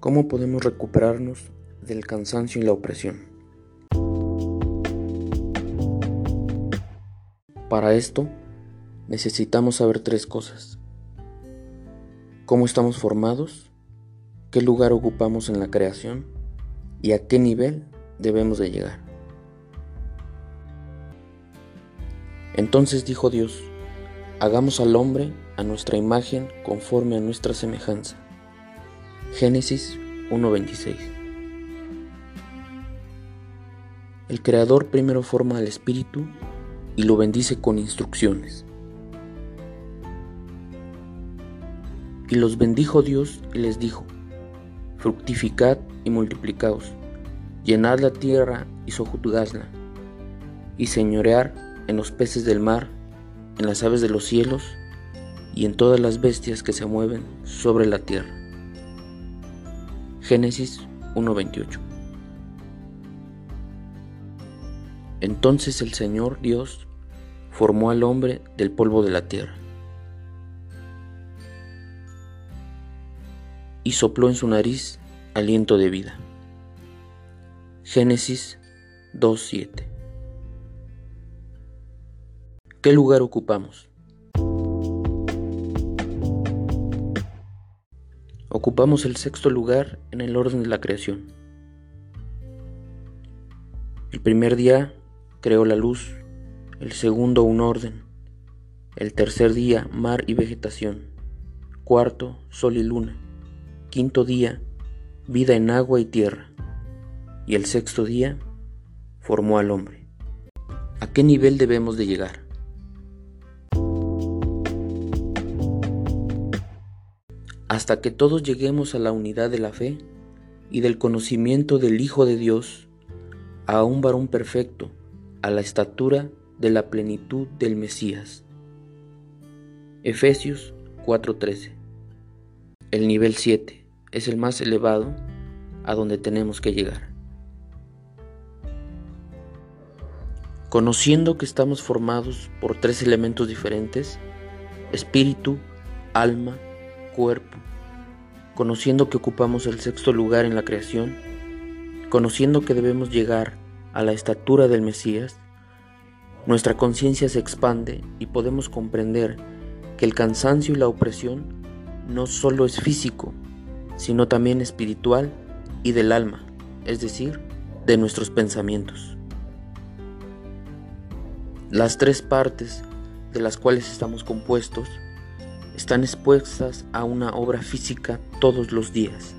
¿Cómo podemos recuperarnos del cansancio y la opresión? Para esto necesitamos saber tres cosas. ¿Cómo estamos formados? ¿Qué lugar ocupamos en la creación? ¿Y a qué nivel debemos de llegar? Entonces dijo Dios, hagamos al hombre a nuestra imagen conforme a nuestra semejanza Génesis 1.26 El Creador primero forma al Espíritu y lo bendice con instrucciones. Y los bendijo Dios y les dijo, fructificad y multiplicaos, llenad la tierra y sojuzgadla, y señorear en los peces del mar, en las aves de los cielos, y en todas las bestias que se mueven sobre la tierra. Génesis 1.28 Entonces el Señor Dios formó al hombre del polvo de la tierra y sopló en su nariz aliento de vida. Génesis 2.7 ¿Qué lugar ocupamos? Ocupamos el sexto lugar en el orden de la creación. El primer día creó la luz, el segundo un orden, el tercer día mar y vegetación, cuarto sol y luna, quinto día vida en agua y tierra, y el sexto día formó al hombre. ¿A qué nivel debemos de llegar? Hasta que todos lleguemos a la unidad de la fe y del conocimiento del Hijo de Dios, a un varón perfecto, a la estatura de la plenitud del Mesías. Efesios 4:13 El nivel 7 es el más elevado a donde tenemos que llegar. Conociendo que estamos formados por tres elementos diferentes, espíritu, alma, cuerpo, conociendo que ocupamos el sexto lugar en la creación, conociendo que debemos llegar a la estatura del Mesías, nuestra conciencia se expande y podemos comprender que el cansancio y la opresión no solo es físico, sino también espiritual y del alma, es decir, de nuestros pensamientos. Las tres partes de las cuales estamos compuestos están expuestas a una obra física todos los días.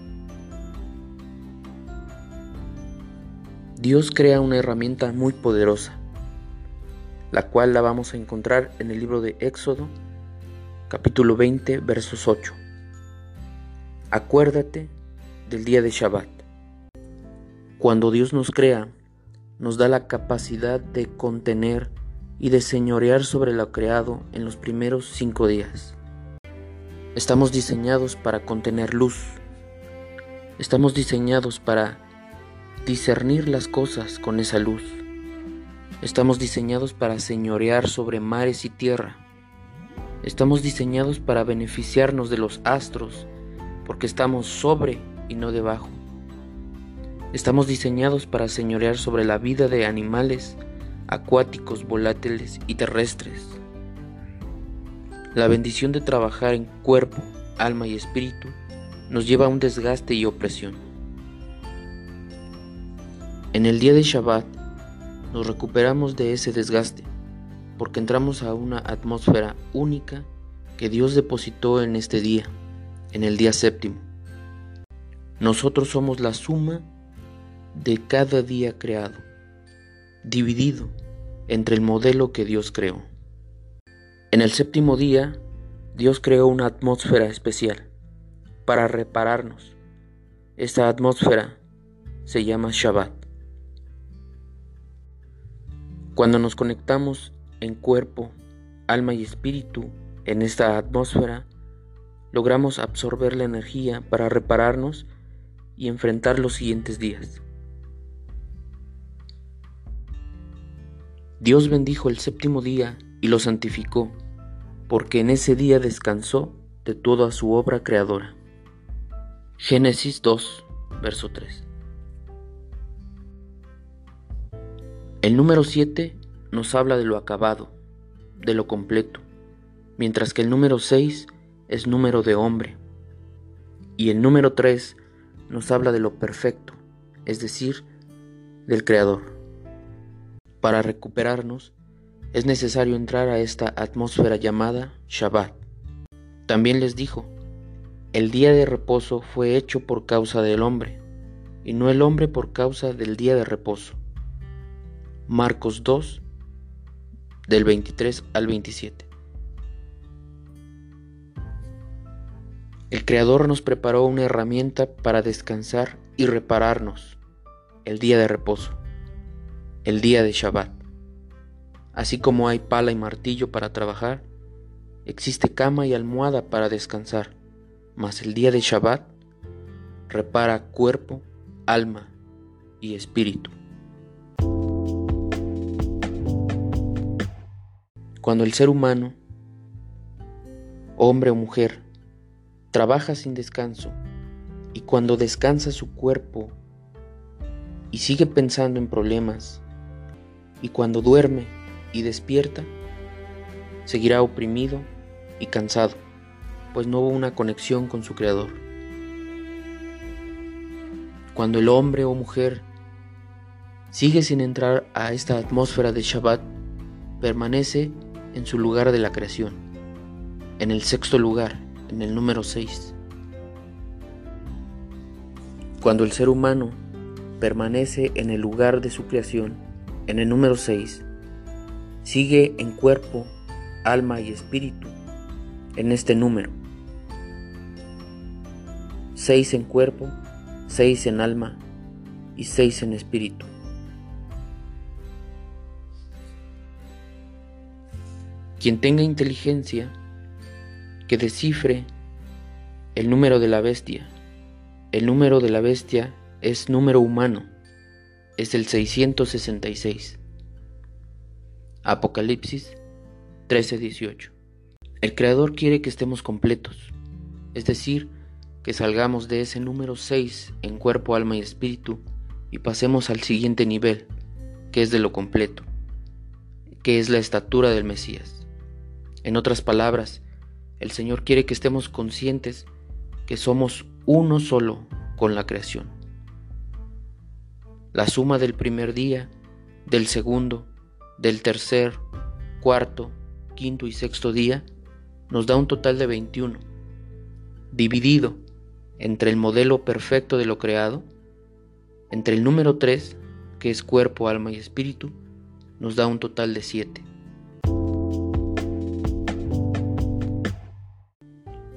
Dios crea una herramienta muy poderosa, la cual la vamos a encontrar en el libro de Éxodo, capítulo 20, versos 8. Acuérdate del día de Shabbat. Cuando Dios nos crea, nos da la capacidad de contener y de señorear sobre lo creado en los primeros cinco días. Estamos diseñados para contener luz. Estamos diseñados para discernir las cosas con esa luz. Estamos diseñados para señorear sobre mares y tierra. Estamos diseñados para beneficiarnos de los astros porque estamos sobre y no debajo. Estamos diseñados para señorear sobre la vida de animales acuáticos, volátiles y terrestres. La bendición de trabajar en cuerpo, alma y espíritu nos lleva a un desgaste y opresión. En el día de Shabbat nos recuperamos de ese desgaste porque entramos a una atmósfera única que Dios depositó en este día, en el día séptimo. Nosotros somos la suma de cada día creado, dividido entre el modelo que Dios creó. En el séptimo día, Dios creó una atmósfera especial para repararnos. Esta atmósfera se llama Shabbat. Cuando nos conectamos en cuerpo, alma y espíritu en esta atmósfera, logramos absorber la energía para repararnos y enfrentar los siguientes días. Dios bendijo el séptimo día y lo santificó, porque en ese día descansó de toda su obra creadora. Génesis 2, verso 3. El número 7 nos habla de lo acabado, de lo completo, mientras que el número 6 es número de hombre. Y el número 3 nos habla de lo perfecto, es decir, del Creador. Para recuperarnos, es necesario entrar a esta atmósfera llamada Shabbat. También les dijo, el día de reposo fue hecho por causa del hombre, y no el hombre por causa del día de reposo. Marcos 2, del 23 al 27. El Creador nos preparó una herramienta para descansar y repararnos, el día de reposo, el día de Shabbat. Así como hay pala y martillo para trabajar, existe cama y almohada para descansar, mas el día de Shabbat repara cuerpo, alma y espíritu. Cuando el ser humano, hombre o mujer, trabaja sin descanso y cuando descansa su cuerpo y sigue pensando en problemas y cuando duerme y despierta, seguirá oprimido y cansado, pues no hubo una conexión con su Creador. Cuando el hombre o mujer sigue sin entrar a esta atmósfera de Shabbat, permanece en su lugar de la creación, en el sexto lugar, en el número 6. Cuando el ser humano permanece en el lugar de su creación, en el número 6, sigue en cuerpo, alma y espíritu en este número. 6 en cuerpo, 6 en alma y 6 en espíritu. Quien tenga inteligencia, que descifre el número de la bestia. El número de la bestia es número humano, es el 666. Apocalipsis 13:18. El Creador quiere que estemos completos, es decir, que salgamos de ese número 6 en cuerpo, alma y espíritu y pasemos al siguiente nivel, que es de lo completo, que es la estatura del Mesías. En otras palabras, el Señor quiere que estemos conscientes que somos uno solo con la creación. La suma del primer día, del segundo, del tercer, cuarto, quinto y sexto día nos da un total de 21, dividido entre el modelo perfecto de lo creado, entre el número 3, que es cuerpo, alma y espíritu, nos da un total de 7.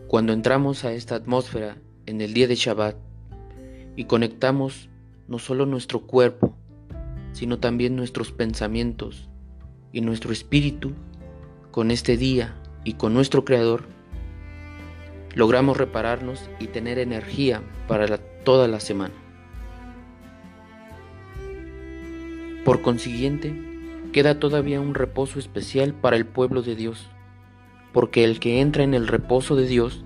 Cuando entramos a esta atmósfera en el día de Shabbat y conectamos no solo nuestro cuerpo, sino también nuestros pensamientos y nuestro espíritu con este día y con nuestro Creador, logramos repararnos y tener energía para toda la semana. Por consiguiente, queda todavía un reposo especial para el pueblo de Dios porque el que entra en el reposo de Dios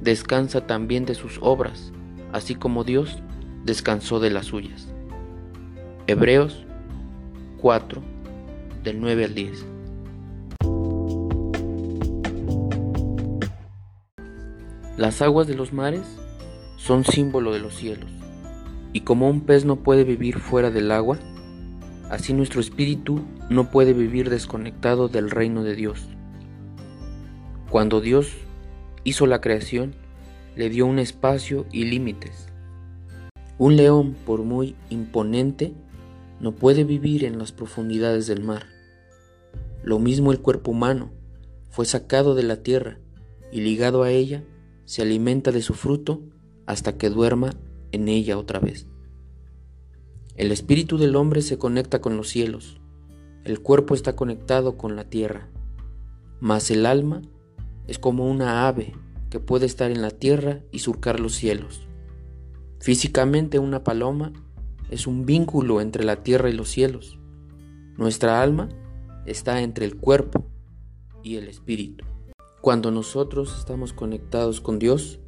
descansa también de sus obras, así como Dios descansó de las suyas. Hebreos 4, del 9 al 10. Las aguas de los mares son símbolo de los cielos, y como un pez no puede vivir fuera del agua, así nuestro espíritu no puede vivir desconectado del reino de Dios. Cuando Dios hizo la creación, le dio un espacio y límites. Un león, por muy imponente, no puede vivir en las profundidades del mar. Lo mismo el cuerpo humano, fue sacado de la tierra y ligado a ella, se alimenta de su fruto hasta que duerma en ella otra vez. El espíritu del hombre se conecta con los cielos, el cuerpo está conectado con la tierra, mas el alma es como una ave que puede estar en la tierra y surcar los cielos. Físicamente una paloma es un vínculo entre la tierra y los cielos. Nuestra alma está entre el cuerpo y el espíritu. Cuando nosotros estamos conectados con Dios,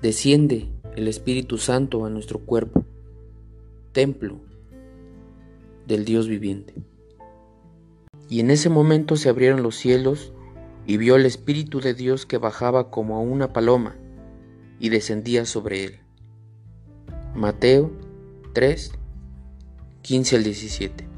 desciende el Espíritu Santo a nuestro cuerpo, templo del Dios viviente. Y en ese momento se abrieron los cielos y vio el Espíritu de Dios que bajaba como una paloma y descendía sobre él. Mateo 3, 15 al 17.